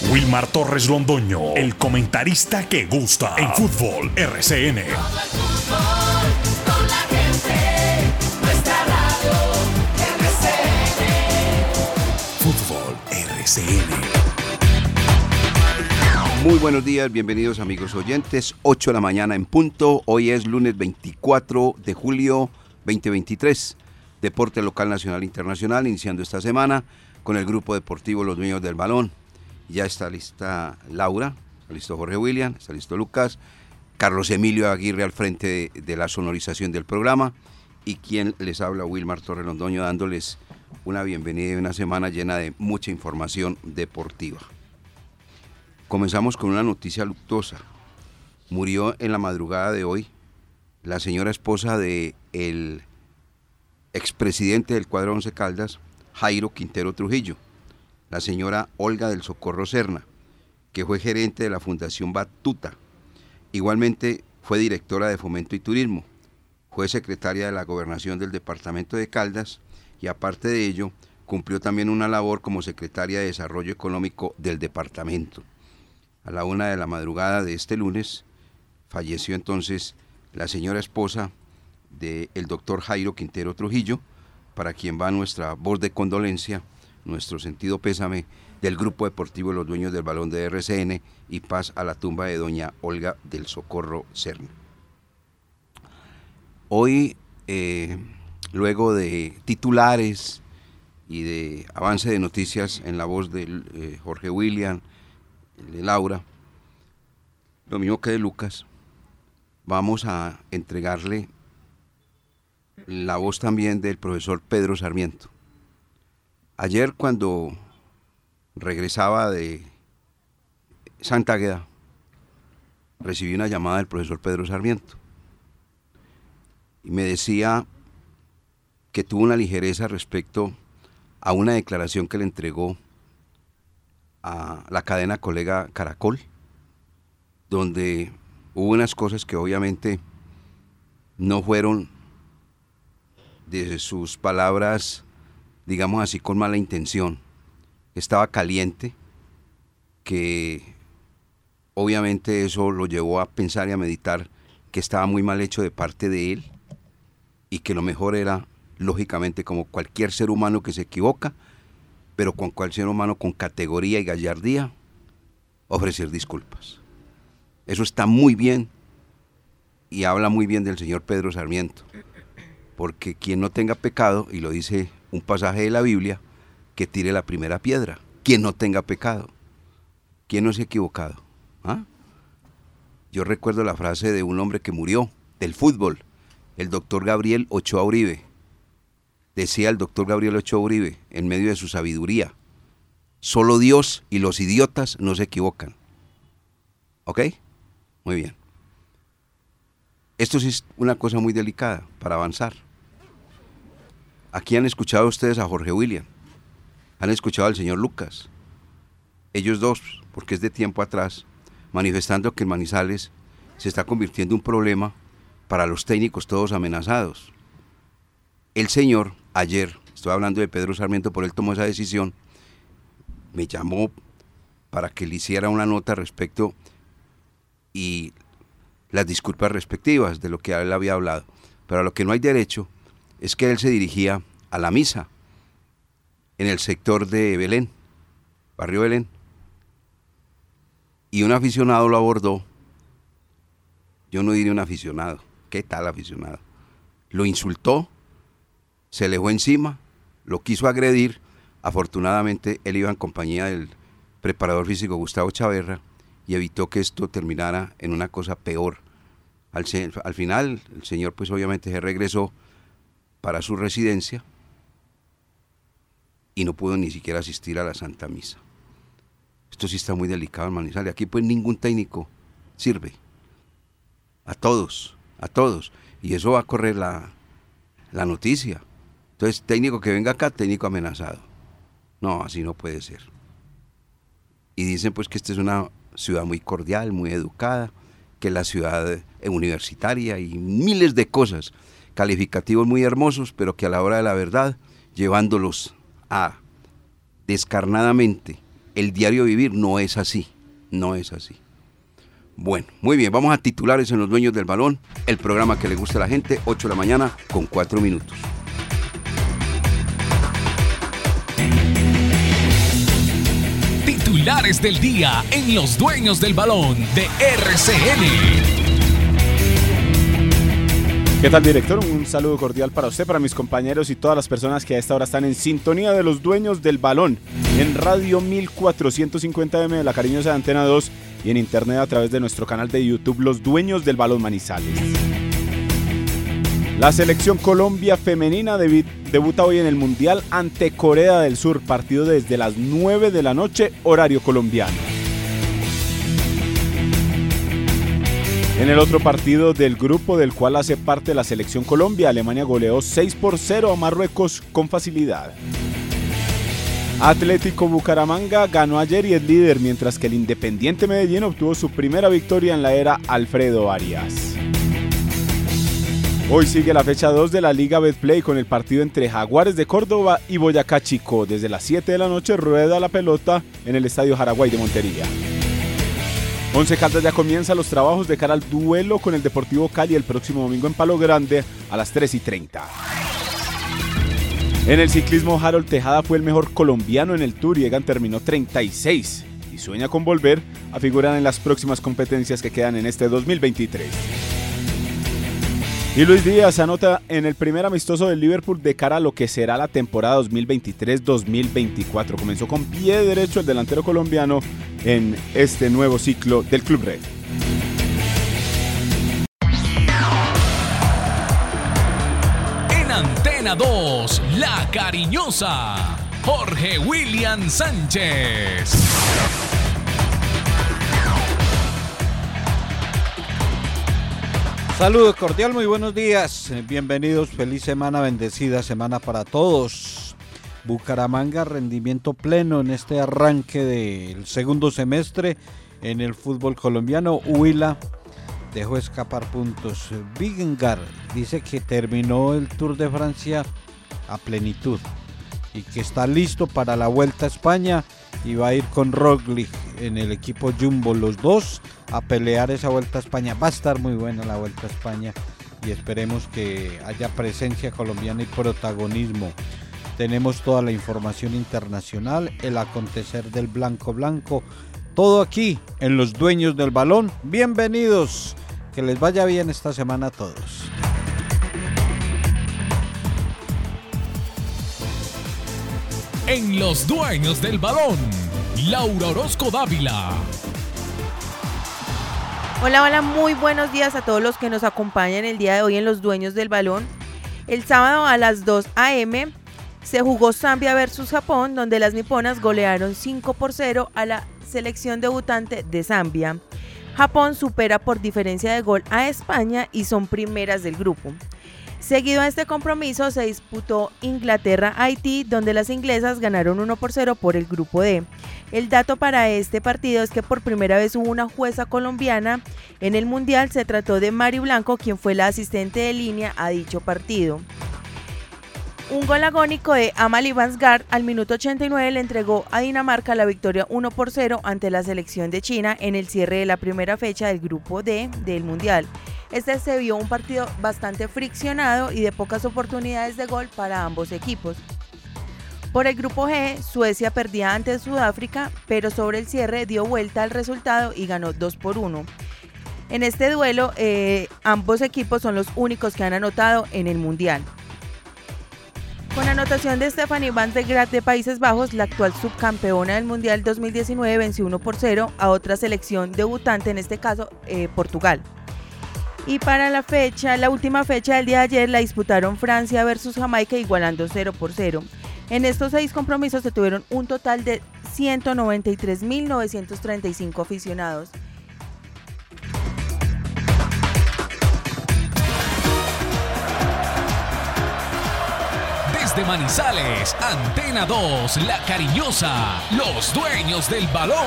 Wilmar Torres Londoño, el comentarista que gusta en fútbol RCN. Fútbol RCN. Muy buenos días, bienvenidos amigos oyentes. 8 de la mañana en punto. Hoy es lunes 24 de julio 2023. Deporte local, nacional, internacional, iniciando esta semana con el grupo deportivo Los Dueños del Balón. Ya está lista Laura, está listo Jorge William, está listo Lucas, Carlos Emilio Aguirre al frente de, la sonorización del programa y quien les habla, Wilmar Torre Londoño, dándoles una bienvenida y una semana llena de mucha información deportiva. Comenzamos con una noticia luctuosa. Murió en la madrugada de hoy la señora esposa de el expresidente del cuadro Once Caldas, Jairo Quintero Trujillo, la señora Olga del Socorro Serna, que fue gerente de la Fundación Batuta. Igualmente fue directora de Fomento y Turismo, fue secretaria de la Gobernación del Departamento de Caldas y aparte de ello cumplió también una labor como secretaria de Desarrollo Económico del departamento. A la una de la madrugada de este lunes falleció entonces la señora esposa del doctor Jairo Quintero Trujillo, para quien va nuestra voz de condolencia, nuestro sentido pésame del Grupo Deportivo Los Dueños del Balón de RCN y paz a la tumba de doña Olga del Socorro Cerna. Hoy, eh, luego de titulares y de avance de noticias en la voz de eh, Jorge William, de Laura, lo mismo que de Lucas, vamos a entregarle la voz también del profesor Pedro Sarmiento. Ayer cuando regresaba de Santa Agueda, recibí una llamada del profesor Pedro Sarmiento y me decía que tuvo una ligereza respecto a una declaración que le entregó a la cadena colega Caracol, donde hubo unas cosas que obviamente no fueron de sus palabras, digamos así, con mala intención. Estaba caliente, que obviamente eso lo llevó a pensar y a meditar que estaba muy mal hecho de parte de él y que lo mejor era, lógicamente, como cualquier ser humano que se equivoca, pero con cualquier ser humano con categoría y gallardía, ofrecer disculpas. Eso está muy bien y habla muy bien del señor Pedro Sarmiento porque quien no tenga pecado, y lo dice un pasaje de la Biblia, que tire la primera piedra. Quien no tenga pecado. ¿Quién no se ha equivocado? ¿Ah? Yo recuerdo la frase de un hombre que murió del fútbol, el doctor Gabriel Ochoa Uribe. Decía el doctor Gabriel Ochoa Uribe, en medio de su sabiduría, solo Dios y los idiotas no se equivocan. ¿Ok? Muy bien. Esto sí es una cosa muy delicada para avanzar. Aquí han escuchado ustedes a Jorge William, han escuchado al señor Lucas, ellos dos, porque es de tiempo atrás, manifestando que el Manizales se está convirtiendo en un problema para los técnicos todos amenazados. El señor, ayer, estoy hablando de Pedro Sarmiento, por él tomó esa decisión, me llamó para que le hiciera una nota respecto y las disculpas respectivas de lo que él había hablado. Pero a lo que no hay derecho es que él se dirigía a la misa en el sector de Belén, barrio Belén, y un aficionado lo abordó. Yo no diré un aficionado, ¿qué tal aficionado? Lo insultó, se le fue encima, lo quiso agredir. Afortunadamente él iba en compañía del preparador físico Gustavo Chaverra y evitó que esto terminara en una cosa peor. Al final el señor pues obviamente se regresó para su residencia y no pudo ni siquiera asistir a la Santa Misa. Esto sí está muy delicado, Manizales. Aquí pues ningún técnico sirve. A todos, a todos. Y eso va a correr la, la noticia. Entonces, técnico que venga acá, técnico amenazado. No, así no puede ser. Y dicen pues que esta es una ciudad muy cordial, muy educada, que la ciudad universitaria y miles de cosas calificativos muy hermosos, pero que a la hora de la verdad, llevándolos a descarnadamente el diario vivir no es así, no es así. Bueno, muy bien, vamos a titulares en los dueños del balón, el programa que le gusta a la gente, 8 de la mañana con 4 minutos. Titulares del día en los dueños del balón de RCN. ¿Qué tal, director? Un saludo cordial para usted, para mis compañeros y todas las personas que a esta hora están en sintonía de los dueños del balón en Radio 1450M de la Cariñosa Antena 2 y en internet a través de nuestro canal de YouTube Los Dueños del Balón Manizales. La selección Colombia femenina debuta hoy en el Mundial ante Corea del Sur, partido desde las 9 de la noche, horario colombiano. En el otro partido del grupo del cual hace parte la selección Colombia, Alemania goleó 6 por 0 a Marruecos con facilidad. Atlético Bucaramanga ganó ayer y es líder, mientras que el Independiente Medellín obtuvo su primera victoria en la era Alfredo Arias. Hoy sigue la fecha 2 de la Liga Betplay con el partido entre Jaguares de Córdoba y Boyacá Chico. Desde las 7 de la noche rueda la pelota en el Estadio Jaraguay de Montería. Once Caldas ya comienza los trabajos de cara al duelo con el Deportivo Cali el próximo domingo en Palo Grande a las 3 y 30. En el ciclismo, Harold Tejada fue el mejor colombiano en el Tour y Egan terminó 36 y sueña con volver a figurar en las próximas competencias que quedan en este 2023. Y Luis Díaz anota en el primer amistoso del Liverpool de cara a lo que será la temporada 2023-2024. Comenzó con pie derecho el delantero colombiano en este nuevo ciclo del Club Red. En Antena 2, La Cariñosa, Jorge William Sánchez. Saludos cordial, muy buenos días. Bienvenidos, feliz semana, bendecida semana para todos. Bucaramanga, rendimiento pleno en este arranque del segundo semestre en el fútbol colombiano. Huila dejó escapar puntos. Vigengar dice que terminó el Tour de Francia a plenitud y que está listo para la Vuelta a España y va a ir con Roglic en el equipo Jumbo, los dos a pelear esa Vuelta a España. Va a estar muy buena la Vuelta a España y esperemos que haya presencia colombiana y protagonismo. Tenemos toda la información internacional, el acontecer del blanco blanco, todo aquí en Los Dueños del Balón. Bienvenidos, que les vaya bien esta semana a todos. En Los Dueños del Balón, Laura Orozco Dávila. Hola, hola, muy buenos días a todos los que nos acompañan el día de hoy en Los Dueños del Balón. El sábado a las 2 a.m. se jugó Zambia versus Japón, donde las niponas golearon 5 por 0 a la selección debutante de Zambia. Japón supera por diferencia de gol a España y son primeras del grupo. Seguido a este compromiso se disputó Inglaterra-Haití, donde las inglesas ganaron 1 por 0 por el grupo D. El dato para este partido es que por primera vez hubo una jueza colombiana en el Mundial. Se trató de Mari Blanco, quien fue la asistente de línea a dicho partido. Un gol agónico de Amalie Vansgaard al minuto 89 le entregó a Dinamarca la victoria 1 por 0 ante la selección de China en el cierre de la primera fecha del grupo D del Mundial. Este se vio un partido bastante friccionado y de pocas oportunidades de gol para ambos equipos. Por el grupo G, Suecia perdía ante Sudáfrica, pero sobre el cierre dio vuelta al resultado y ganó 2 por 1. En este duelo, eh, ambos equipos son los únicos que han anotado en el Mundial. Con anotación de Stephanie Van de Graat de Países Bajos, la actual subcampeona del Mundial 2019 venció 1 por 0 a otra selección debutante, en este caso eh, Portugal. Y para la fecha, la última fecha del día de ayer la disputaron Francia versus Jamaica igualando 0 por 0. En estos seis compromisos se tuvieron un total de 193.935 aficionados. Manizales, Antena 2, La Cariñosa, los dueños del balón.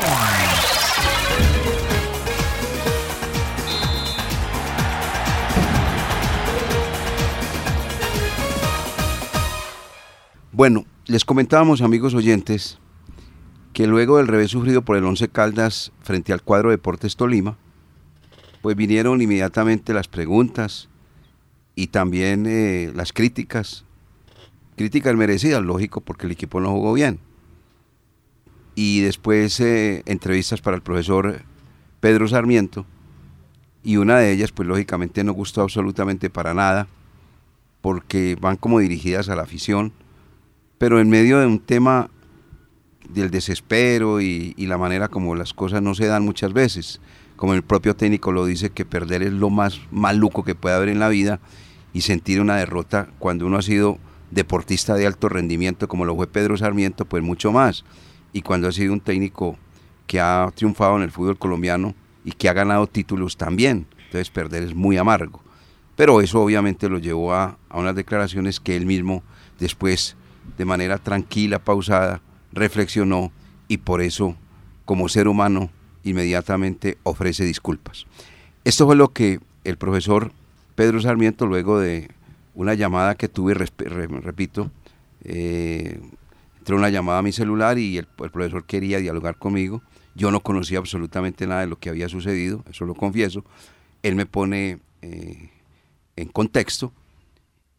Bueno, les comentábamos, amigos oyentes, que luego del revés sufrido por el Once Caldas frente al cuadro Deportes Tolima, pues vinieron inmediatamente las preguntas y también eh, las críticas, críticas merecidas, lógico, porque el equipo no jugó bien. Y después eh, entrevistas para el profesor Pedro Sarmiento, y una de ellas, pues lógicamente no gustó absolutamente para nada, porque van como dirigidas a la afición, pero en medio de un tema del desespero y, la manera como las cosas no se dan muchas veces, como el propio técnico lo dice, que perder es lo más maluco que puede haber en la vida y sentir una derrota cuando uno ha sido deportista de alto rendimiento como lo fue Pedro Sarmiento, pues mucho más. Y cuando ha sido un técnico que ha triunfado en el fútbol colombiano y que ha ganado títulos también. Entonces perder es muy amargo. Pero eso obviamente lo llevó a, a unas declaraciones que él mismo después, de manera tranquila, pausada, reflexionó y por eso, como ser humano, inmediatamente ofrece disculpas. Esto fue lo que el profesor Pedro Sarmiento, luego de una llamada que tuve, repito, eh, entró una llamada a mi celular y el, profesor quería dialogar conmigo. Yo no conocía absolutamente nada de lo que había sucedido, eso lo confieso. Él me pone eh, en contexto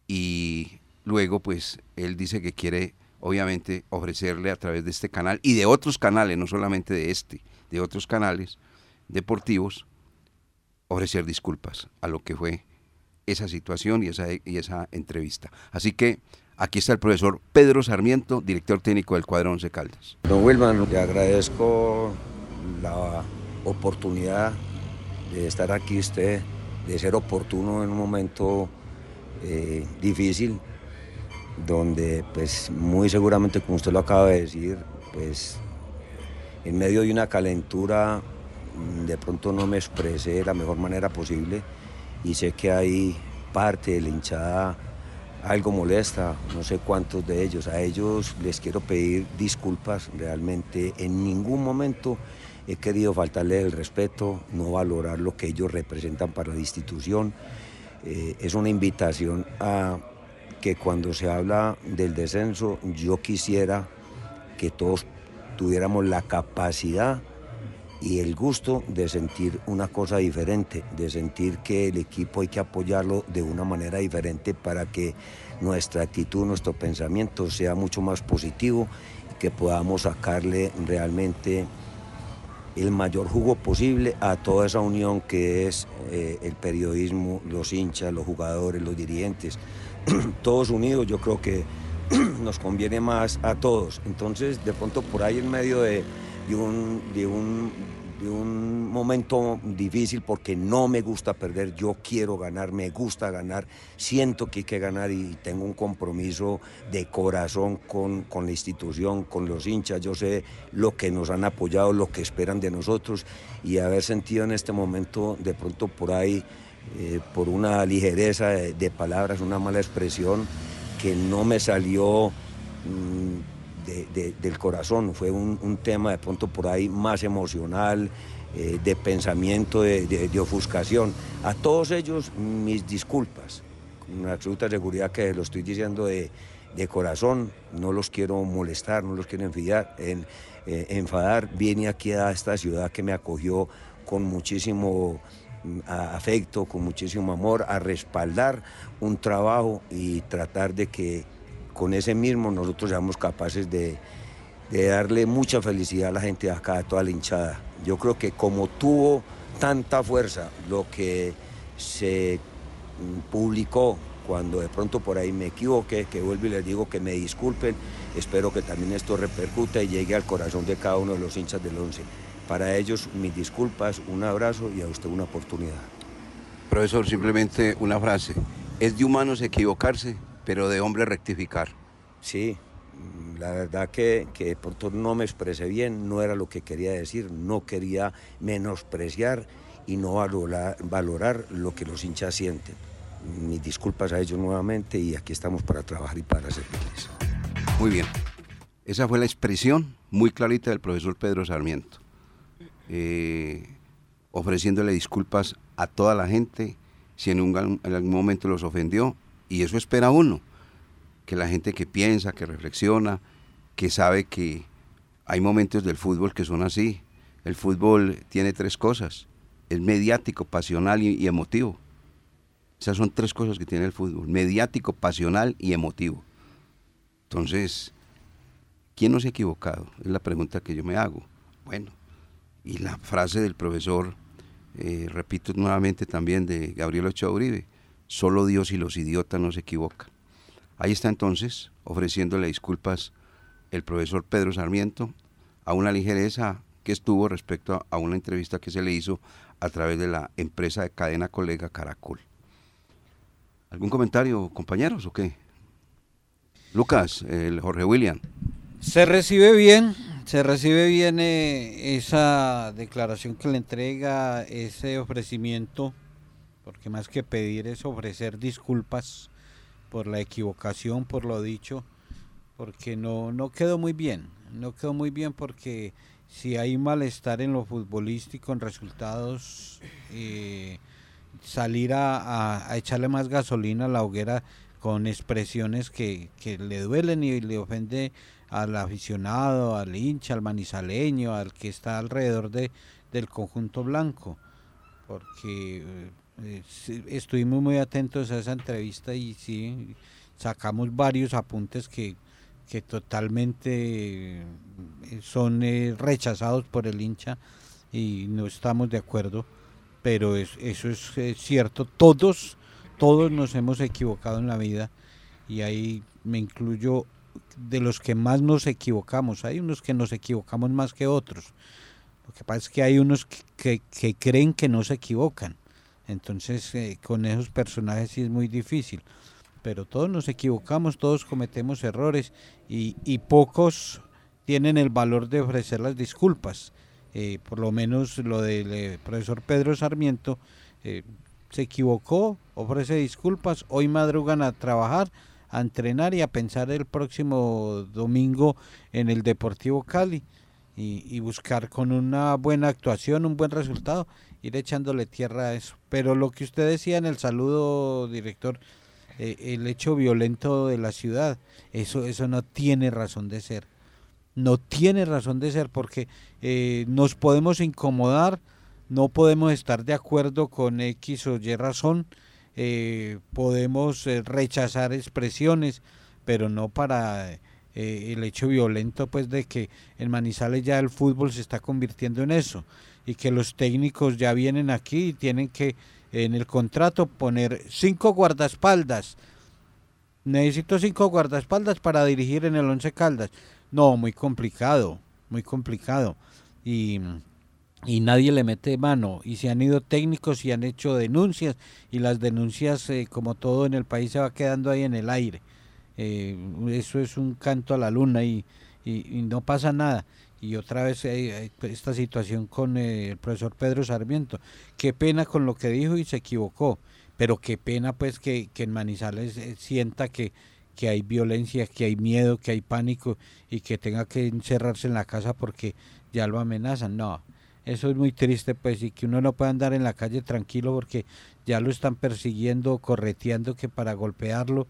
y luego pues él dice que quiere obviamente ofrecerle a través de este canal y de otros canales, no solamente de este, de otros canales deportivos, ofrecer disculpas a lo que fue esa situación y esa, y esa entrevista. Así que aquí está el profesor Pedro Sarmiento, director técnico del cuadro Once Caldas. Don Wilman, le agradezco la oportunidad de estar aquí usted, de ser oportuno en un momento eh, difícil donde pues muy seguramente como usted lo acaba de decir, pues en medio de una calentura mm, de pronto no me expresé de la mejor manera posible y sé que hay parte de la hinchada algo molesta, no sé cuántos de ellos, a ellos les quiero pedir disculpas, realmente en ningún momento he querido faltarle el respeto, no valorar lo que ellos representan para la institución, eh, es una invitación a que cuando se habla del descenso yo quisiera que todos tuviéramos la capacidad y el gusto de sentir una cosa diferente, de sentir que el equipo hay que apoyarlo de una manera diferente para que nuestra actitud, nuestro pensamiento sea mucho más positivo y que podamos sacarle realmente el mayor jugo posible a toda esa unión que es eh, el periodismo, los hinchas, los jugadores, los dirigentes. todos unidos, yo creo que nos conviene más a todos. Entonces, de pronto por ahí en medio de, un, de, un, de un momento difícil, porque no me gusta perder, yo quiero ganar, me gusta ganar, siento que hay que ganar y tengo un compromiso de corazón con, con la institución, con los hinchas, yo sé lo que nos han apoyado, lo que esperan de nosotros y haber sentido en este momento de pronto por ahí eh, por una ligereza de, palabras, una mala expresión que no me salió mm, del corazón, fue un, tema de pronto por ahí más emocional, eh, de pensamiento, de, ofuscación. A todos ellos mis disculpas, con absoluta seguridad que lo estoy diciendo de, corazón, no los quiero molestar, no los quiero enfadar, en, eh, enfadar. Vine aquí a esta ciudad que me acogió con muchísimo afecto, con muchísimo amor, a respaldar un trabajo y tratar de que con ese mismo nosotros seamos capaces de, darle mucha felicidad a la gente de acá, a toda la hinchada. Yo creo que como tuvo tanta fuerza lo que se publicó cuando de pronto por ahí me equivoqué, que vuelvo y les digo que me disculpen, espero que también esto repercuta y llegue al corazón de cada uno de los hinchas del once. Para ellos, mis disculpas, un abrazo y a usted una oportunidad. Profesor, simplemente una frase. Es de humanos equivocarse, pero de hombre rectificar. Sí, la verdad que, que por todo no me expresé bien, no era lo que quería decir, no quería menospreciar y no valorar, valorar lo que los hinchas sienten. Mis disculpas a ellos nuevamente y aquí estamos para trabajar y para servirles. Muy bien. Esa fue la expresión muy clarita del profesor Pedro Sarmiento. Eh, ofreciéndole disculpas a toda la gente si en, un, en algún momento los ofendió. Y eso espera uno, que la gente que piensa, que reflexiona, que sabe que hay momentos del fútbol que son así. El fútbol tiene tres cosas. Es mediático, pasional y, emotivo. Esas son tres cosas que tiene el fútbol. Mediático, pasional y emotivo. Entonces, ¿quién no se ha equivocado? Es la pregunta que yo me hago. Bueno, y la frase del profesor, eh, repito nuevamente también de Gabriel Ochoa Uribe, solo Dios y los idiotas no se equivocan. Ahí está entonces ofreciéndole disculpas el profesor Pedro Sarmiento a una ligereza que estuvo respecto a, una entrevista que se le hizo a través de la empresa de cadena colega Caracol. ¿Algún comentario, compañeros, o qué? Lucas, el Jorge William. Se recibe bien, se recibe bien eh, esa declaración que le entrega, ese ofrecimiento, porque más que pedir es ofrecer disculpas por la equivocación, por lo dicho, porque no, no quedó muy bien, no quedó muy bien porque si hay malestar en lo futbolístico, en resultados, eh, salir a, a- a echarle más gasolina a la hoguera con expresiones que, que le duelen y le ofende al aficionado, al hincha, al manizaleño, al que está alrededor de, del conjunto blanco. Porque eh, estuvimos muy atentos a esa entrevista y sí, sacamos varios apuntes que, que totalmente eh, son eh, rechazados por el hincha y no estamos de acuerdo, pero es- eso es cierto, todos, todos nos hemos equivocado en la vida y ahí me incluyo de los que más nos equivocamos, hay unos que nos equivocamos más que otros, lo que pasa es que hay unos que- que creen que no se equivocan, entonces eh, con esos personajes sí es muy difícil pero todos nos equivocamos, todos cometemos errores y, pocos tienen el valor de ofrecer las disculpas. Eh, por lo menos lo del eh, profesor Pedro Sarmiento se equivocó, ofrece disculpas, hoy madrugan a trabajar, a entrenar y a pensar el próximo domingo en el Deportivo Cali y buscar con una buena actuación, un buen resultado, ir echándole tierra a eso. Pero lo que usted decía en el saludo, director, eh, el hecho violento de la ciudad, eso, eso no tiene razón de ser. No tiene razón de ser porque eh, nos podemos incomodar, no podemos estar de acuerdo con X o Y razón, eh, podemos rechazar expresiones, pero no para eh, el hecho violento pues de que en Manizales ya el fútbol se está convirtiendo en eso y que los técnicos ya vienen aquí y tienen que en el contrato poner cinco guardaespaldas. Necesito cinco guardaespaldas para dirigir en el Once Caldas. No, muy complicado, muy complicado. Y, y nadie le mete mano. Y se han ido técnicos y han hecho denuncias. Y las denuncias, eh, como todo en el país, se va quedando ahí en el aire. Eh, eso es un canto a la luna y, y- y no pasa nada. Y otra vez hay- hay esta situación con eh, el profesor Pedro Sarmiento. Qué pena con lo que dijo y se equivocó. Pero qué pena pues que, que en Manizales eh, sienta que, que hay violencia, que hay miedo, que hay pánico y que tenga que encerrarse en la casa porque ya lo amenazan. No, eso es muy triste pues y que uno no pueda andar en la calle tranquilo porque ya lo están persiguiendo, correteando que para golpearlo.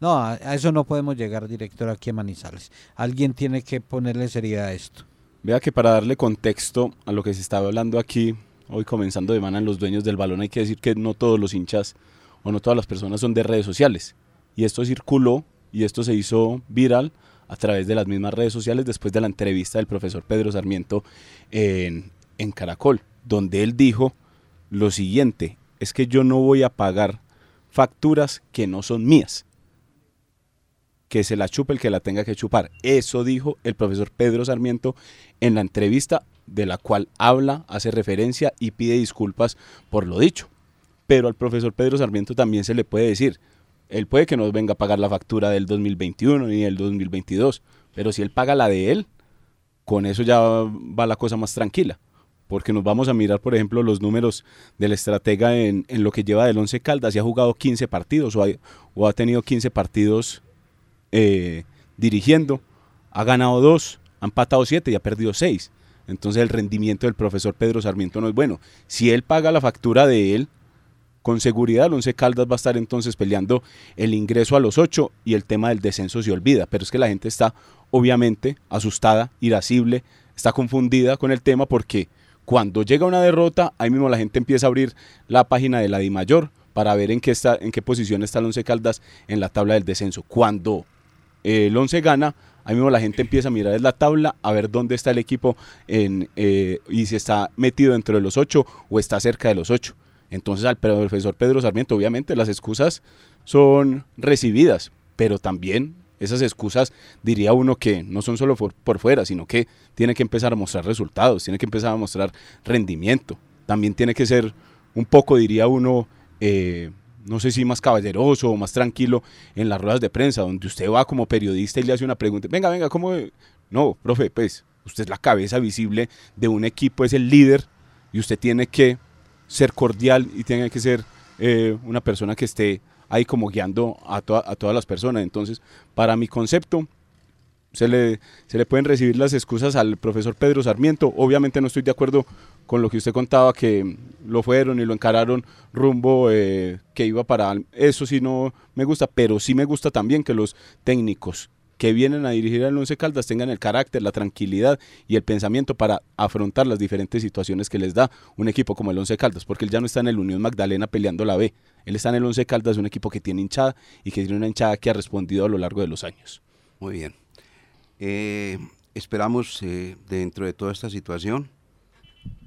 No, a, eso no podemos llegar, director, aquí a Manizales. Alguien tiene que ponerle seriedad a esto. Vea que para darle contexto a lo que se estaba hablando aquí, hoy comenzando de semana en los dueños del balón, hay que decir que no todos los hinchas o no todas las personas son de redes sociales. Y esto circuló y esto se hizo viral a través de las mismas redes sociales después de la entrevista del profesor Pedro Sarmiento en, en Caracol, donde él dijo lo siguiente, es que yo no voy a pagar facturas que no son mías que se la chupe el que la tenga que chupar. Eso dijo el profesor Pedro Sarmiento en la entrevista de la cual habla, hace referencia y pide disculpas por lo dicho. Pero al profesor Pedro Sarmiento también se le puede decir, él puede que no venga a pagar la factura del 2021 ni del 2022, pero si él paga la de él, con eso ya va la cosa más tranquila. Porque nos vamos a mirar, por ejemplo, los números del estratega en, lo que lleva del 11 Caldas y ha jugado 15 partidos o ha, o ha tenido 15 partidos eh, dirigiendo, ha ganado dos, ha empatado siete y ha perdido seis. Entonces el rendimiento del profesor Pedro Sarmiento no es bueno. Si él paga la factura de él, con seguridad el Once Caldas va a estar entonces peleando el ingreso a los ocho y el tema del descenso se olvida. Pero es que la gente está obviamente asustada, irascible, está confundida con el tema porque cuando llega una derrota, ahí mismo la gente empieza a abrir la página de la Di Mayor para ver en qué, está, en qué posición está el Once Caldas en la tabla del descenso. Cuando el Once gana, ahí mismo la gente empieza a mirar la tabla, a ver dónde está el equipo eh, y si está metido dentro de los ocho o está cerca de los ocho. Entonces al profesor Pedro Sarmiento, obviamente las excusas son recibidas, pero también esas excusas diría uno que no son solo por, fuera, sino que tiene que empezar a mostrar resultados, tiene que empezar a mostrar rendimiento. También tiene que ser un poco, diría uno, eh, no sé si más caballeroso o más tranquilo en las ruedas de prensa, donde usted va como periodista y le hace una pregunta, venga, venga, ¿cómo? No, profe, pues usted es la cabeza visible de un equipo, es el líder y usted tiene que ser cordial y tiene que ser eh, una persona que esté ahí como guiando a, a todas las personas. Entonces, para mi concepto, se le, se le pueden recibir las excusas al profesor Pedro Sarmiento. Obviamente no estoy de acuerdo con lo que usted contaba, que lo fueron y lo encararon rumbo eh, que iba para... Eso sí no me gusta, pero sí me gusta también que los técnicos que vienen a dirigir al Once Caldas tengan el carácter, la tranquilidad y el pensamiento para afrontar las diferentes situaciones que les da un equipo como el Once Caldas, porque él ya no está en el Unión Magdalena peleando la B, él está en el Once Caldas, un equipo que tiene hinchada y que tiene una hinchada que ha respondido a lo largo de los años. Muy bien. Eh, esperamos eh, dentro de toda esta situación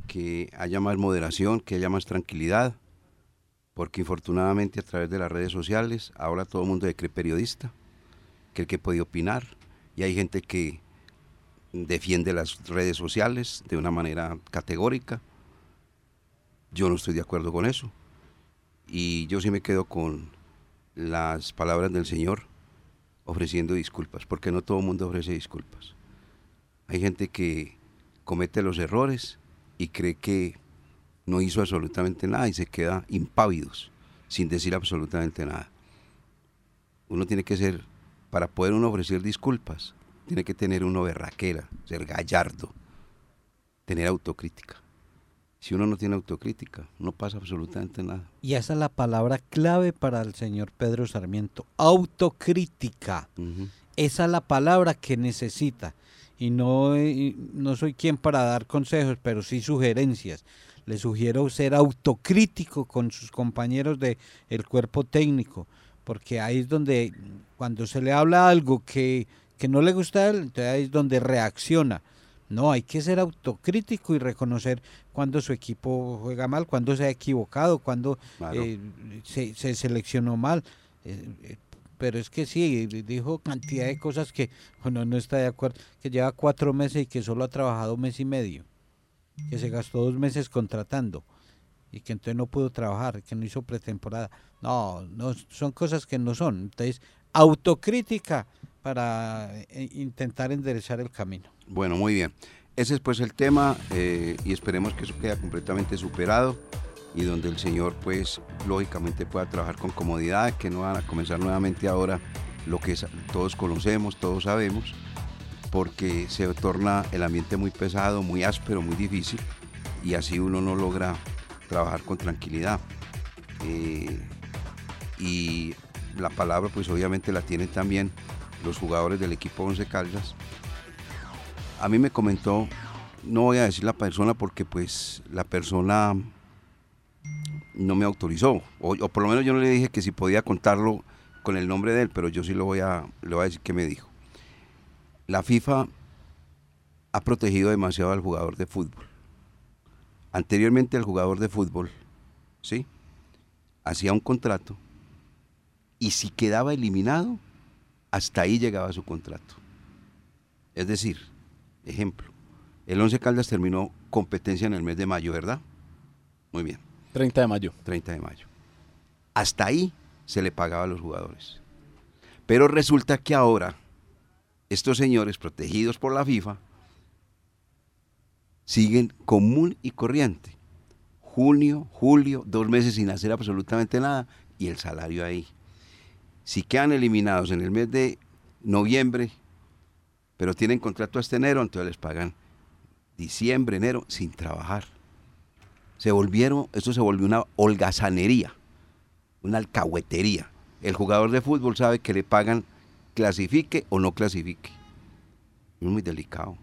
que haya más moderación, que haya más tranquilidad, porque infortunadamente a través de las redes sociales ahora todo el mundo se cree periodista que el que puede opinar y hay gente que defiende las redes sociales de una manera categórica. Yo no estoy de acuerdo con eso. Y yo sí me quedo con las palabras del Señor ofreciendo disculpas, porque no todo el mundo ofrece disculpas. Hay gente que comete los errores y cree que no hizo absolutamente nada y se queda impávidos sin decir absolutamente nada. Uno tiene que ser para poder uno ofrecer disculpas, tiene que tener uno berraquera, ser gallardo, tener autocrítica. Si uno no tiene autocrítica, no pasa absolutamente nada. Y esa es la palabra clave para el señor Pedro Sarmiento, autocrítica. Esa es la palabra que necesita. Y no, no soy quien para dar consejos, pero sí sugerencias. Le sugiero ser autocrítico con sus compañeros del el cuerpo técnico porque ahí es donde cuando se le habla algo que, no le gusta a él, entonces ahí es donde reacciona. No, hay que ser autocrítico y reconocer cuando su equipo juega mal, cuando se ha equivocado, cuando eh, se, seleccionó mal. Eh, eh, pero es que sí, dijo cantidad de cosas que uno no está de acuerdo, que lleva cuatro meses y que solo ha trabajado un mes y medio, que se gastó dos meses contratando y que entonces no pudo trabajar, que no hizo pretemporada. No, no son cosas que no son. Entonces, autocrítica para eh, intentar enderezar el camino. Bueno, muy bien. Ese es pues el tema eh, y esperemos que eso quede completamente superado y donde el Señor pues lógicamente pueda trabajar con comodidad, que no van a comenzar nuevamente ahora lo que todos conocemos, todos sabemos, porque se torna el ambiente muy pesado, muy áspero, muy difícil y así uno no logra trabajar con tranquilidad. Eh, y la palabra pues obviamente la tienen también los jugadores del equipo Once Caldas. A mí me comentó, no voy a decir la persona porque pues la persona no me autorizó, o, por lo menos yo no le dije que si podía contarlo con el nombre de él, pero yo sí lo voy a, le voy a decir que me dijo. La FIFA ha protegido demasiado al jugador de fútbol. Anteriormente el jugador de fútbol, ¿sí? Hacía un contrato y si quedaba eliminado, hasta ahí llegaba su contrato. Es decir, ejemplo, el Once Caldas terminó competencia en el mes de mayo, ¿verdad? Muy bien. 30 de mayo. 30 de mayo. Hasta ahí se le pagaba a los jugadores. Pero resulta que ahora estos señores protegidos por la FIFA siguen común y corriente. Junio, julio, dos meses sin hacer absolutamente nada y el salario ahí. Si quedan eliminados en el mes de noviembre, pero tienen contrato hasta enero, entonces les pagan diciembre, enero sin trabajar. Se volvieron, esto se volvió una holgazanería, una alcahuetería. El jugador de fútbol sabe que le pagan clasifique o no clasifique. Es muy delicado.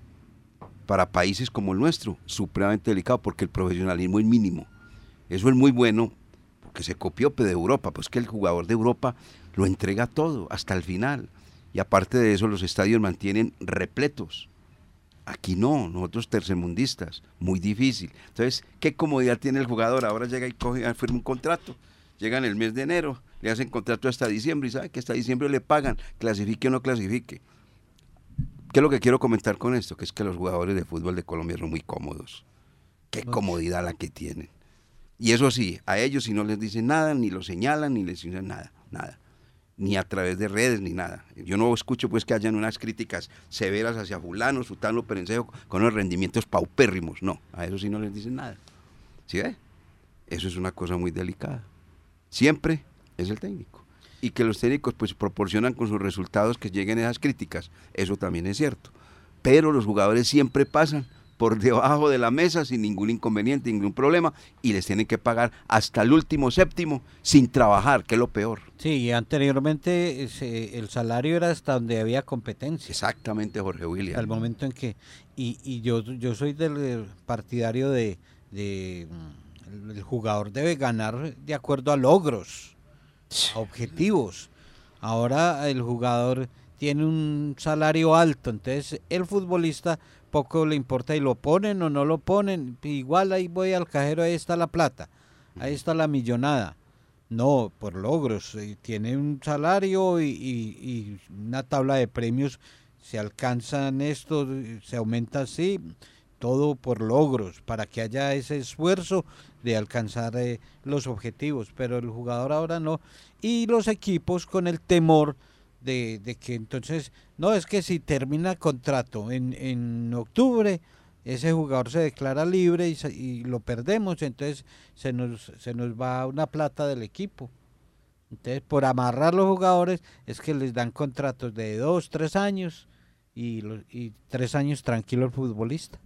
Para países como el nuestro, supremamente delicado porque el profesionalismo es mínimo. Eso es muy bueno porque se copió de Europa, pues que el jugador de Europa lo entrega todo hasta el final. Y aparte de eso, los estadios mantienen repletos. Aquí no, nosotros tercermundistas, muy difícil. Entonces, ¿qué comodidad tiene el jugador? Ahora llega y coge, firma un contrato. Llega en el mes de enero, le hacen contrato hasta diciembre y sabe que hasta diciembre le pagan, clasifique o no clasifique. ¿Qué es lo que quiero comentar con esto? Que es que los jugadores de fútbol de Colombia son muy cómodos. Qué comodidad la que tienen. Y eso sí, a ellos si no les dicen nada, ni lo señalan, ni les dicen nada, nada ni a través de redes, ni nada. Yo no escucho pues que hayan unas críticas severas hacia fulano, sutano, perencejo, con los rendimientos paupérrimos. No, a eso sí no les dicen nada. ¿Sí ve? Eso es una cosa muy delicada. Siempre es el técnico. Y que los técnicos pues proporcionan con sus resultados que lleguen esas críticas, eso también es cierto. Pero los jugadores siempre pasan por debajo de la mesa sin ningún inconveniente, ningún problema, y les tienen que pagar hasta el último séptimo sin trabajar, que es lo peor. Sí, anteriormente el salario era hasta donde había competencia. Exactamente, Jorge William. Al momento en que, y, yo, yo soy del partidario de, de, mm, el jugador debe ganar de acuerdo a logros, a objetivos. Ahora el jugador tiene un salario alto, entonces el futbolista poco le importa y lo ponen o no lo ponen, igual ahí voy al cajero, ahí está la plata, ahí está la millonada. No, por logros, eh, tiene un salario y, una tabla de premios, se alcanzan esto, se aumenta así, todo por logros, para que haya ese esfuerzo de alcanzar eh, los objetivos, pero el jugador ahora no. Y los equipos con el temor de, que entonces, no, es que si termina contrato en, en octubre, ese jugador se declara libre y, lo perdemos, entonces se nos, se nos va una plata del equipo. Entonces, por amarrar los jugadores es que les dan contratos de dos, tres años y, y tres años tranquilo el futbolista.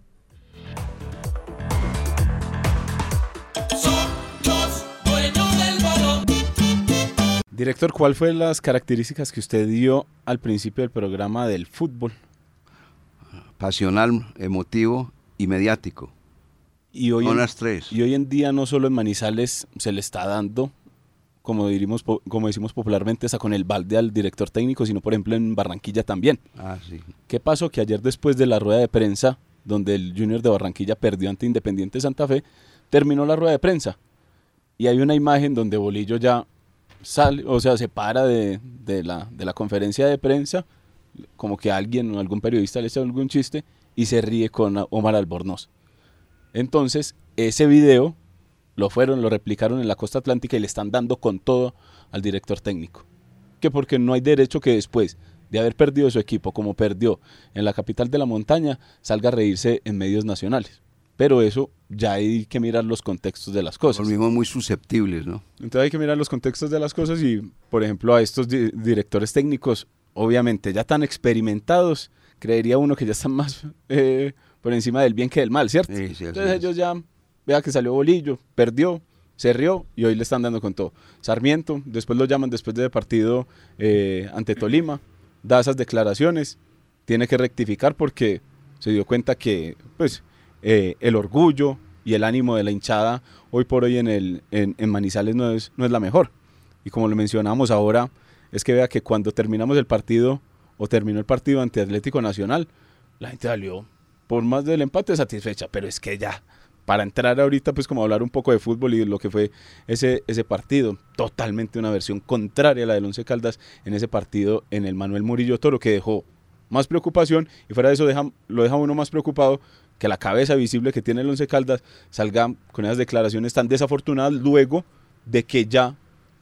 Director, ¿cuál fue las características que usted dio al principio del programa del fútbol? Pasional, emotivo y mediático. Y hoy, en, tres. y hoy en día no solo en Manizales se le está dando, como, dirimos, como decimos popularmente, está con el balde al director técnico, sino por ejemplo en Barranquilla también. Ah, sí. ¿Qué pasó? Que ayer después de la rueda de prensa, donde el Junior de Barranquilla perdió ante Independiente Santa Fe, terminó la rueda de prensa. Y hay una imagen donde Bolillo ya sale, o sea, se para de, la, de la conferencia de prensa, como que alguien o algún periodista le hace algún chiste y se ríe con Omar Albornoz. Entonces, ese video lo fueron, lo replicaron en la costa atlántica y le están dando con todo al director técnico. Que porque no hay derecho que después de haber perdido su equipo como perdió en la capital de la montaña, salga a reírse en medios nacionales pero eso ya hay que mirar los contextos de las cosas. Los mismos muy susceptibles, ¿no? Entonces hay que mirar los contextos de las cosas y, por ejemplo, a estos directores técnicos, obviamente ya tan experimentados, creería uno que ya están más eh, por encima del bien que del mal, ¿cierto? Sí, sí, Entonces ellos ya, vea que salió Bolillo, perdió, se rió y hoy le están dando con todo. Sarmiento, después lo llaman después del partido eh, ante Tolima, da esas declaraciones, tiene que rectificar porque se dio cuenta que, pues, eh, el orgullo y el ánimo de la hinchada hoy por hoy en, el, en, Manizales no es, no es la mejor. Y como lo mencionamos ahora, es que vea que cuando terminamos el partido o terminó el partido ante Atlético Nacional, la gente salió por más del empate satisfecha, pero es que ya, para entrar ahorita pues como hablar un poco de fútbol y lo que fue ese, ese partido, totalmente una versión contraria a la del Once Caldas en ese partido en el Manuel Murillo Toro que dejó más preocupación y fuera de eso deja, lo deja uno más preocupado que la cabeza visible que tiene el Once Caldas salga con esas declaraciones tan desafortunadas luego de que ya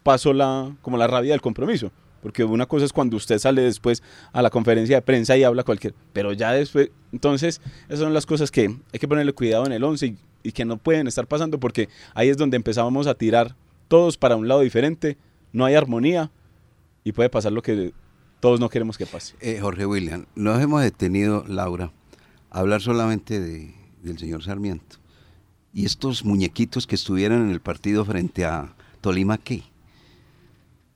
pasó la, como la rabia del compromiso. Porque una cosa es cuando usted sale después a la conferencia de prensa y habla cualquier, pero ya después, entonces esas son las cosas que hay que ponerle cuidado en el 11 y, que no pueden estar pasando porque ahí es donde empezábamos a tirar todos para un lado diferente, no hay armonía y puede pasar lo que todos no queremos que pase. Eh, Jorge William, nos hemos detenido, Laura, hablar solamente de, del señor Sarmiento. Y estos muñequitos que estuvieron en el partido frente a Tolima, ¿qué?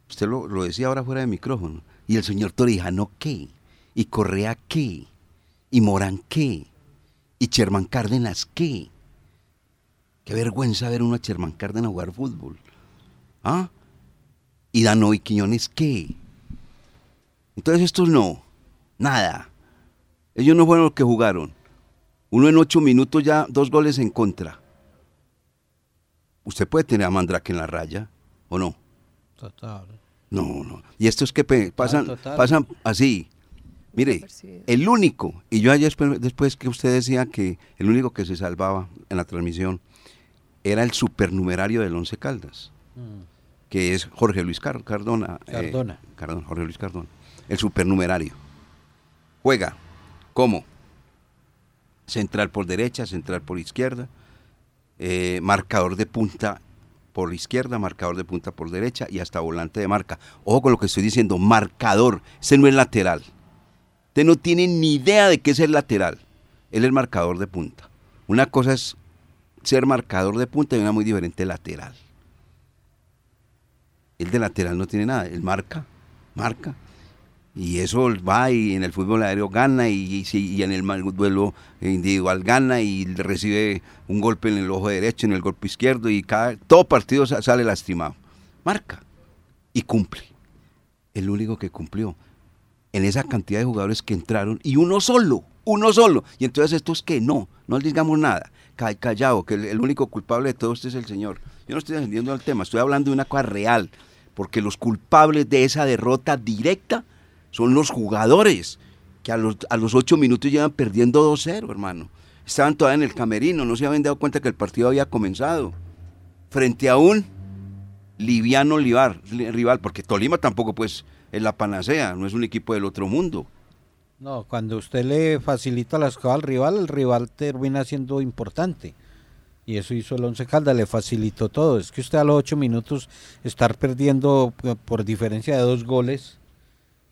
Usted lo, decía ahora fuera de micrófono. Y el señor Torijano, ¿qué? Y Correa, ¿qué? ¿Y Morán qué? ¿Y Sherman Cárdenas qué? Qué vergüenza ver uno a Sherman Cárdenas jugar fútbol. ¿Ah? ¿Y Dano y Quiñones qué? Entonces estos no, nada. Ellos no fueron los que jugaron. Uno en ocho minutos ya dos goles en contra. Usted puede tener a Mandrake en la raya, ¿o no? Total. No, no. Y estos que pe- pasan, total. pasan así. Mire, el único, y yo ayer después, después que usted decía que el único que se salvaba en la transmisión era el supernumerario del Once Caldas, que es Jorge Luis Car- Cardona. eh, Cardona. Cardona, Jorge Luis Cardona. El supernumerario. Juega, ¿cómo? Central por derecha, central por izquierda, eh, marcador de punta por izquierda, marcador de punta por derecha y hasta volante de marca. Ojo con lo que estoy diciendo, marcador, ese no es lateral. Usted no tiene ni idea de qué es el lateral. Él es marcador de punta. Una cosa es ser marcador de punta y una muy diferente lateral. El de lateral no tiene nada, él marca, marca. Y eso va y en el fútbol aéreo gana y, y y en el duelo individual gana y recibe un golpe en el ojo derecho, en el golpe izquierdo y cada, todo partido sa- sale lastimado. Marca y cumple. El único que cumplió en esa cantidad de jugadores que entraron y uno solo, uno solo. Y entonces estos que no, no digamos nada. Ca- Callado, que el, el único culpable de todo esto es el Señor. Yo no estoy defendiendo el tema, estoy hablando de una cosa real, porque los culpables de esa derrota directa son los jugadores, que a los, a los ocho minutos llevan perdiendo 2-0, hermano. Estaban todavía en el camerino, no se habían dado cuenta que el partido había comenzado. Frente a un liviano rival, rival porque Tolima tampoco pues es la panacea, no es un equipo del otro mundo. No, cuando usted le facilita las cosas al rival, el rival termina siendo importante. Y eso hizo el Once Caldas, le facilitó todo. Es que usted a los ocho minutos estar perdiendo eh, por diferencia de dos goles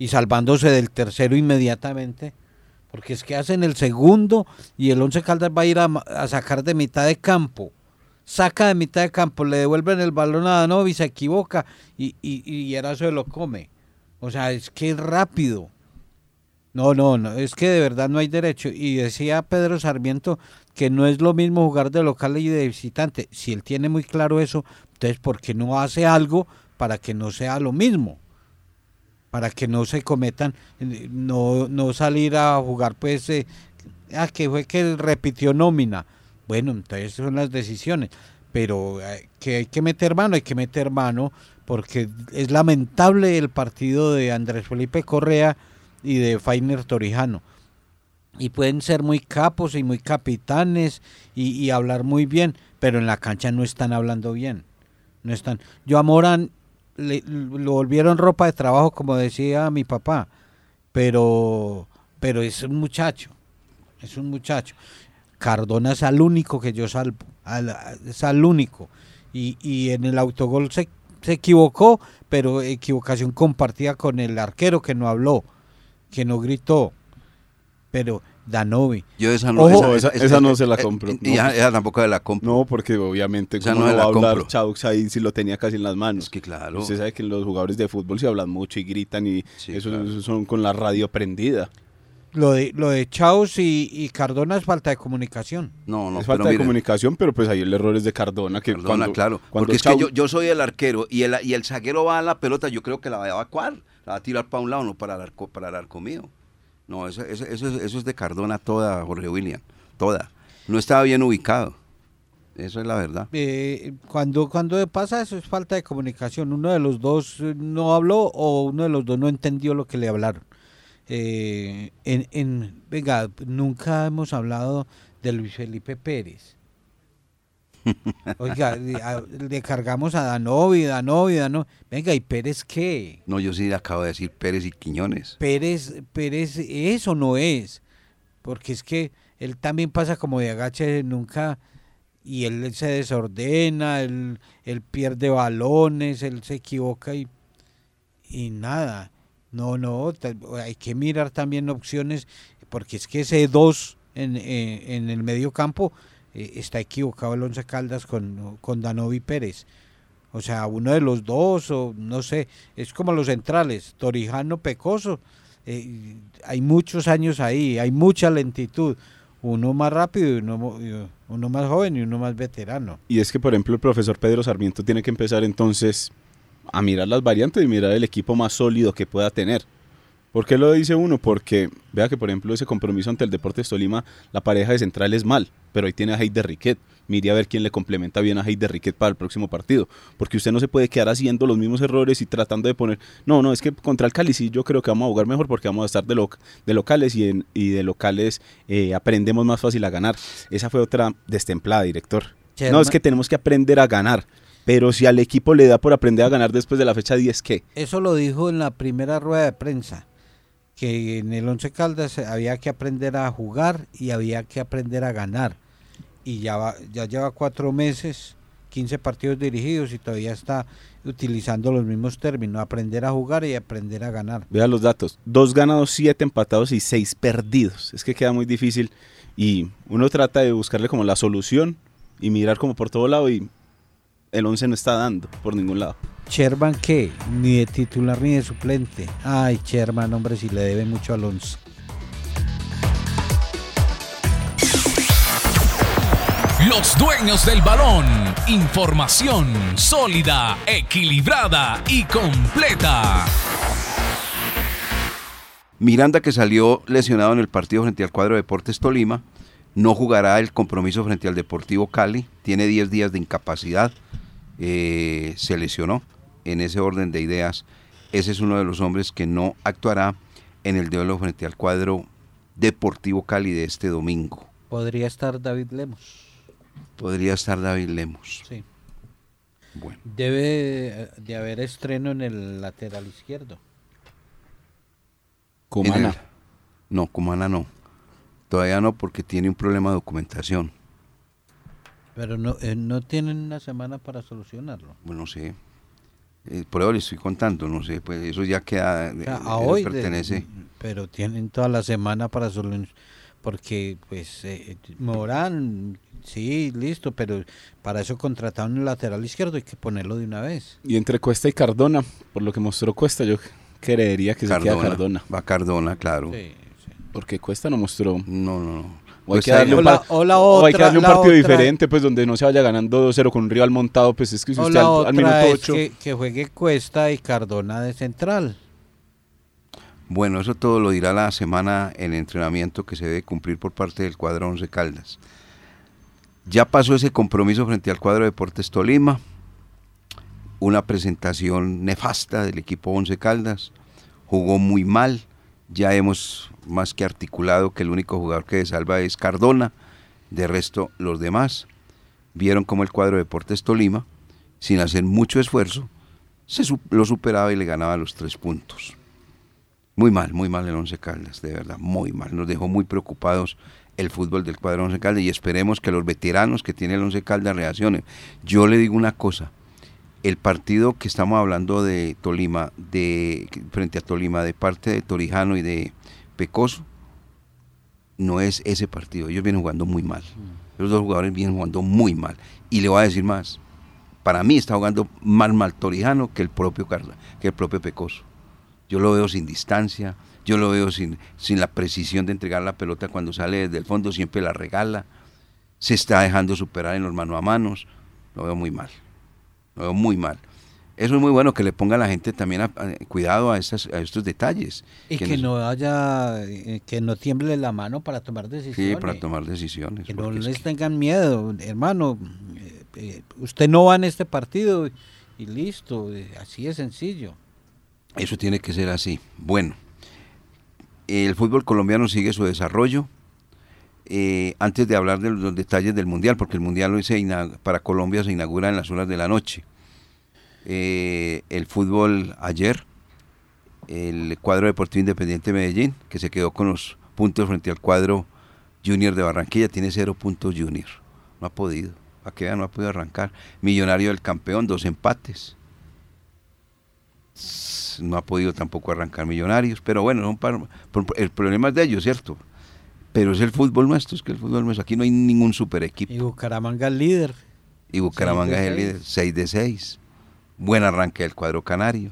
y salvándose del tercero inmediatamente, porque es que hacen el segundo y el Once Caldas va a ir a, sacar de mitad de campo. Saca de mitad de campo, le devuelven el balón a Danovi, se equivoca y, y, y Erazo se lo come. O sea, es que es rápido. No, no, no, es que de verdad no hay derecho. Y decía Pedro Sarmiento que no es lo mismo jugar de local y de visitante. Si él tiene muy claro eso, entonces ¿por qué no hace algo para que no sea lo mismo? Para que no se cometan, no, no salir a jugar pues, eh, ah, que fue que repitió nómina. Bueno, entonces son las decisiones. Pero eh, que hay que meter mano, hay que meter mano, porque es lamentable el partido de Andrés Felipe Correa y de Fainer Torijano. Y pueden ser muy capos y muy capitanes y, hablar muy bien, pero en la cancha no están hablando bien. No están. Yo a le- lo volvieron ropa de trabajo, como decía mi papá, pero, pero es un muchacho, es un muchacho. Cardona es al único que yo salvo, al- es al único. Y, y en el autogol se, se equivocó, pero equivocación compartida con el arquero que no habló, que no gritó. Pero Danovi, Yo esa no, Ojo, esa- esa no se la compro, eh, no. esa, esa tampoco se la compro. No, porque obviamente Esa como no no, se va a la hablar compro. Chaux ahí si lo tenía casi en las manos. Es que claro. Usted sabe que los jugadores de fútbol se hablan mucho y gritan y Sí, eso, claro. eso son con la radio prendida. lo de, lo de Chaus y, y Cardona es falta de comunicación. No, no, es pero falta de mire, comunicación, pero pues ahí el error es de Cardona. Que Perdona, cuando, claro. cuando porque es que yo, yo soy el arquero y el, y el zaguero va a la pelota, yo creo que la va a evacuar. La va a tirar para un lado, no para el arco, para el arco mío. No, eso, eso, eso, es- eso es de Cardona toda, Jorge William. Toda. No estaba bien ubicado. Eso es la verdad. Eh, cuando, cuando pasa eso es falta de comunicación. Uno de los dos eh, no habló o uno de los dos no entendió lo que le hablaron. Eh, en, en, venga, nunca hemos hablado de Luis Felipe Pérez. Oiga, le, cargamos a Danovi, Danovi, Danovi. Venga, ¿y Pérez qué? No, yo sí le acabo de decir Pérez y Quiñones. Pérez, Pérez, eso no es. Porque es que él también pasa como de agache nunca y él se desordena, él, él pierde balones, él se equivoca y, y nada. No, no, hay que mirar también opciones porque es que ese 2 en, eh, en el medio campo eh, está equivocado el Once Caldas con, con Danovi Pérez. O sea, uno de los dos, o no sé, es como los centrales, Torijano Pecoso, eh, hay muchos años ahí, hay mucha lentitud. Uno más rápido uno, uno más joven y uno más veterano. Y es que, por ejemplo, el profesor Pedro Sarmiento tiene que empezar entonces a mirar las variantes y mirar el equipo más sólido que pueda tener. ¿Por qué lo dice uno? Porque vea que, por ejemplo, ese compromiso ante el Deportes Tolima, la pareja de central es mal, pero ahí tiene a Heider Riquet. Mire a ver quién le complementa bien a Heider Riquet para el próximo partido. Porque usted no se puede quedar haciendo los mismos errores y tratando de poner. No, no, es que contra el Cali sí yo creo que vamos a jugar mejor porque vamos a estar de, de locales y, en, y de locales eh, aprendemos más fácil a ganar. Esa fue otra destemplada, director. No, es que tenemos que aprender a ganar. Pero si al equipo le da por aprender a ganar después de la fecha 10, ¿qué? Eso lo dijo en la primera rueda de prensa que en el Once Caldas había que aprender a jugar y había que aprender a ganar. Y ya, ya lleva cuatro meses, 15 partidos dirigidos y todavía está utilizando los mismos términos, aprender a jugar y aprender a ganar. Vea los datos, dos ganados, siete empatados y seis perdidos. Es que queda muy difícil y uno trata de buscarle como la solución y mirar como por todo lado y el once no está dando por ningún lado. Sherman qué? Ni de titular ni de suplente. Ay, Sherman, hombre, si le debe mucho al once. Los dueños del balón. Información sólida, equilibrada y completa. Miranda, que salió lesionado en el partido frente al cuadro Deportes Tolima, no jugará el compromiso frente al Deportivo Cali. Tiene 10 días de incapacidad. Eh, se lesionó en ese orden de ideas, ese es uno de los hombres que no actuará en el duelo frente al cuadro Deportivo Cali de este domingo. Podría estar David Lemos. Podría estar David Lemos. Sí. Bueno. Debe de haber estreno en el lateral izquierdo. Comana. no, Comana no. Todavía no porque tiene un problema de documentación. Pero no, eh, no tienen una semana para solucionarlo. Bueno, sí. Eh, por eso le estoy contando, no sé, pues eso ya queda, eh, a hoy pertenece. pero tienen toda la semana para solo porque pues eh, Morán, sí, listo, pero para eso contrataron el lateral izquierdo, hay que ponerlo de una vez. Y entre Cuesta y Cardona, por lo que mostró Cuesta, yo creería que se queda Cardona. Va Cardona, claro. Porque Cuesta no mostró. No, no, no. O hay, que darle, un, partido diferente, pues donde no se vaya ganando 2-0 con un rival montado, pues es que si usted al, minuto 8... Que, juegue Cuesta y Cardona de central. Bueno, eso todo lo dirá la semana en entrenamiento que se debe cumplir por parte del cuadro Once Caldas. Ya pasó ese compromiso frente al cuadro Deportes Tolima, una presentación nefasta del equipo Once Caldas, jugó muy mal, ya hemos más que articulado que el único jugador que salva es Cardona, de resto los demás vieron como el cuadro de Deportes Tolima, sin hacer mucho esfuerzo, se lo superaba y le ganaba los tres puntos. Muy mal, muy mal el Once Caldas, de verdad, muy mal. Nos dejó muy preocupados el fútbol del cuadro Once Caldas y esperemos que los veteranos que tiene el Once Caldas reaccionen. Yo le digo una cosa, el partido que estamos hablando de Tolima, de frente a Tolima, de parte de Torijano y de Pecoso, no es ese partido. Ellos vienen jugando muy mal. Mm. Los dos jugadores vienen jugando muy mal. Y le voy a decir más. Para mí está jugando más mal Torijano que el propio Carla, que el propio Pecoso. Yo lo veo sin distancia, yo lo veo sin, sin la precisión de entregar la pelota cuando sale desde el fondo, siempre la regala. Se está dejando superar en los mano a manos. Lo veo muy mal muy mal. Eso es muy bueno que le ponga a la gente también cuidado a, estos detalles. Y que, no haya, eh, que no tiemble la mano para tomar decisiones. Sí, para tomar decisiones. Que no les tengan miedo, hermano. Eh, eh, usted no va en este partido y listo, así es sencillo. Eso tiene que ser así. Bueno, el fútbol colombiano sigue su desarrollo. Eh, antes de hablar de los detalles del Mundial, porque el Mundial hoy se para Colombia se inaugura en las horas de la noche. Eh, el fútbol ayer, el cuadro deportivo independiente Medellín, que se quedó con los puntos frente al cuadro Junior de Barranquilla, tiene cero puntos Junior. No ha podido, a qué no ha podido arrancar. Millonario del campeón, dos empates. No ha podido tampoco arrancar Millonarios, pero bueno, el problema es de ellos, ¿cierto? Pero es el fútbol nuestro, es que el fútbol nuestro, aquí no hay ningún super equipo. Y Bucaramanga el líder. Y Bucaramanga es el líder, 6 de 6. Buen arranque del cuadro canario.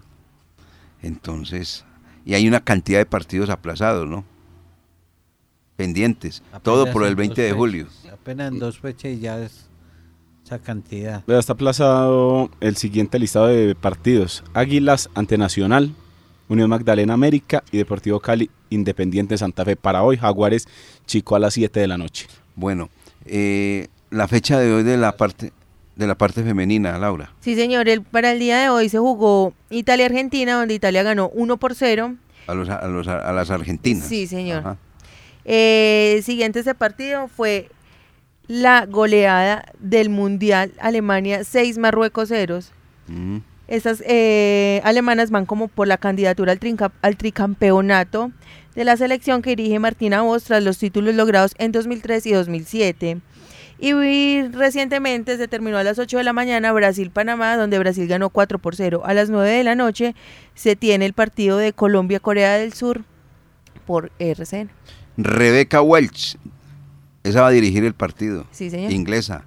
Entonces, y hay una cantidad de partidos aplazados, ¿no? Pendientes. Todo por el en 20 dos de julio. Apenas en dos fechas y ya es esa cantidad. Vea, Está aplazado el siguiente listado de partidos. Águilas ante Nacional, Unión Magdalena América y Deportivo Cali Independiente Santa Fe. Para hoy, Jaguares Chico a las 7 de la noche. Bueno, eh, la fecha de hoy de la parte de la parte femenina, Laura. Sí, señor, el, para el día de hoy se jugó Italia-Argentina, donde Italia ganó 1 por 0. A, los, a, los- a las argentinas. Sí, señor. Eh, siguiente ese partido fue la goleada del Mundial Alemania 6 Marruecos 0. Mm. Estas eh, alemanas van como por la candidatura al, trinca- al tricampeonato de la selección que dirige Martina Voss tras los títulos logrados en 2003 y 2007. Y recientemente se terminó a las 8 de la mañana Brasil-Panamá, donde Brasil ganó 4 por 0. A las 9 de la noche se tiene el partido de Colombia-Corea del Sur por RCN. Rebeca Welch, esa va a dirigir el partido. Sí, señor. Inglesa.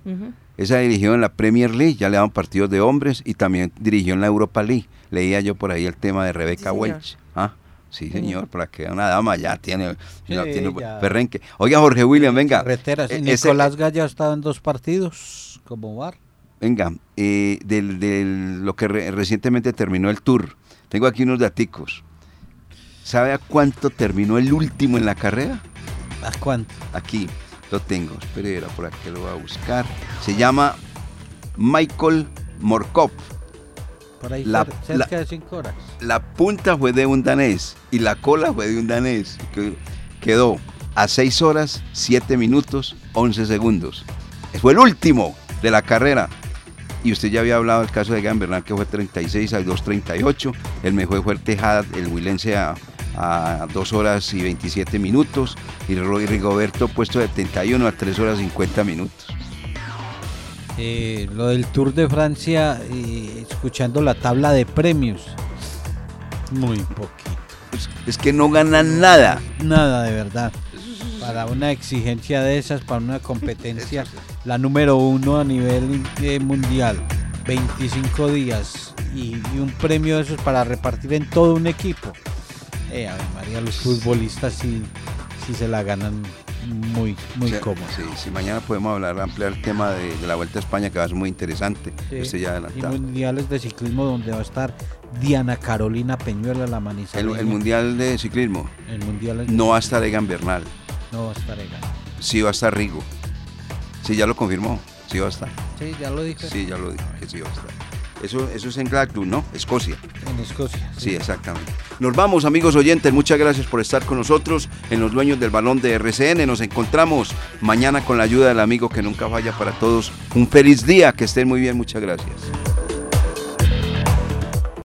Esa dirigió en la Premier League, ya le daban partidos de hombres y también dirigió en la Europa League. Leía yo por ahí el tema de Rebeca. Welch. Ah, sí, señor, para que una dama ya tiene, Sí, tiene ya. perrenque. Oiga, Jorge William, venga. Carreteras. eh, Y ese- Nicolás Gallo ha estado en dos partidos como bar. Venga, eh, del, del- lo que re- recientemente terminó el tour. Tengo aquí unos daticos. ¿Sabe a cuánto terminó el último en la carrera? ¿A cuánto? Aquí lo tengo. Espere, era por aquí lo voy a buscar. Se llama Michael Morkov. Por ahí La- cer- cerca la- de cinco horas. La punta fue de un danés y la cola fue de un danés. que Quedó a 6 horas, 7 minutos, 11 segundos. Fue el último de la carrera. Y usted ya había hablado del caso de Gan Bernal, que fue 36 a 2.38. El mejor fue el Tejada, el huilense a, a 2 horas y 27 minutos. Y Rigoberto puesto de 71 a 3 horas 50 minutos. Eh, lo del Tour de Francia, eh, escuchando la tabla de premios. Muy poquito. Es, es que no ganan nada. Nada de verdad. Para una exigencia de esas, para una competencia, la número uno a nivel eh, mundial, 25 días y, y un premio de esos para repartir en todo un equipo. Eh, a ver, María, los futbolistas sí, sí se la ganan muy, muy cómodo. Sí, sí, mañana podemos hablar, ampliar el tema de, de la Vuelta a España, que va a ser muy interesante. Sí, Usted ya y adelantado. mundiales de ciclismo donde va a estar Diana Carolina Peñuela, la El, manizaleña. el Mundial de Ciclismo El mundial no va a estar Egan Bernal, no va a estar Egan. sí va a estar Rigo. Sí, ya lo confirmó, sí va a estar. Sí, ya lo dije. Sí, ya lo dijo, que sí va a estar. Eso, eso es en Glasgow, ¿no? Escocia. En Escocia. Sí, exactamente. Nos vamos, amigos oyentes. Muchas gracias por estar con nosotros en Los Dueños del Balón de RCN. Nos encontramos mañana con la ayuda del amigo que nunca falla para todos. Un feliz día. Que estén muy bien. Muchas gracias.